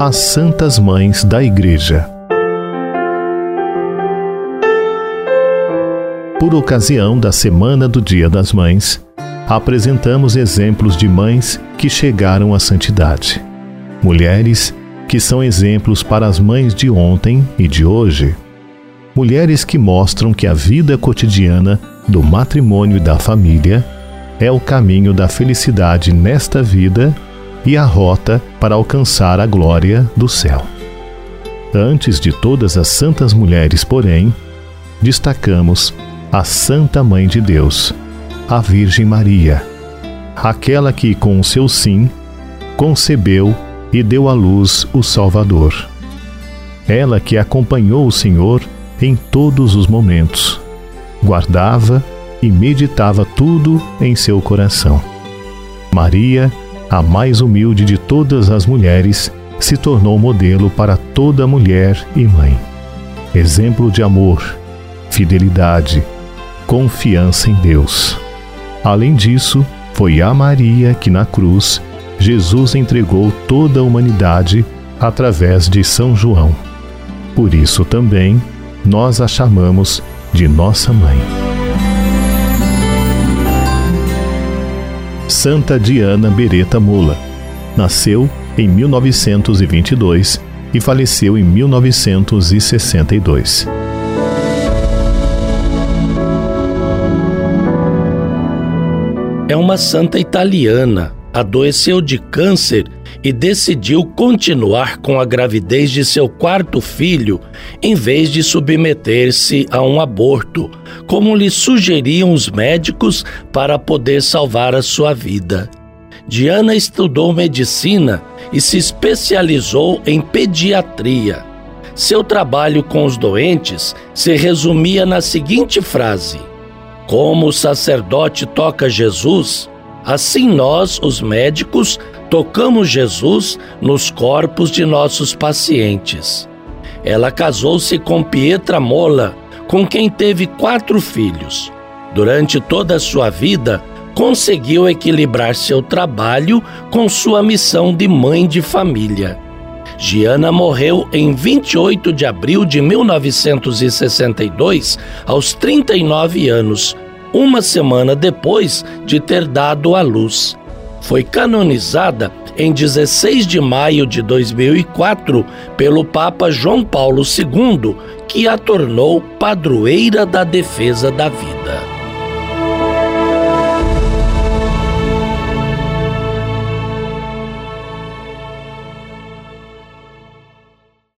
As Santas Mães da Igreja. Por ocasião da Semana do Dia das Mães, apresentamos exemplos de mães que chegaram à santidade. Mulheres que são exemplos para as mães de ontem e de hoje. Mulheres que mostram que a vida cotidiana do matrimônio e da família é o caminho da felicidade nesta vida e a rota para alcançar a glória do céu. Antes de todas as santas mulheres, porém, destacamos a Santa Mãe de Deus, a Virgem Maria, aquela que, com o seu sim, concebeu e deu à luz o Salvador. Ela que acompanhou o Senhor em todos os momentos, guardava e meditava tudo em seu coração. Maria, a mais humilde de todas as mulheres, se tornou modelo para toda mulher e mãe. Exemplo de amor, fidelidade, confiança em Deus. Além disso, foi a Maria que na cruz Jesus entregou toda a humanidade através de São João. Por isso também nós a chamamos de nossa mãe. Santa Diana Beretta Mola. Nasceu em 1922 e faleceu em 1962. É uma santa italiana. Adoeceu de câncer e decidiu continuar com a gravidez de seu quarto filho em vez de submeter-se a um aborto, como lhe sugeriam os médicos para poder salvar a sua vida. Diana estudou medicina e se especializou em pediatria. Seu trabalho com os doentes se resumia na seguinte frase: Como o sacerdote toca Jesus, assim nós, os médicos, tocamos Jesus nos corpos de nossos pacientes. Ela casou-se com Pietra Mola, com quem teve quatro filhos. Durante toda a sua vida, conseguiu equilibrar seu trabalho com sua missão de mãe de família. Giana morreu em 28 de abril de 1962, aos 39 anos, uma semana depois de ter dado à luz foi canonizada em 16 de maio de 2004 pelo Papa João Paulo II, que a tornou padroeira da defesa da vida.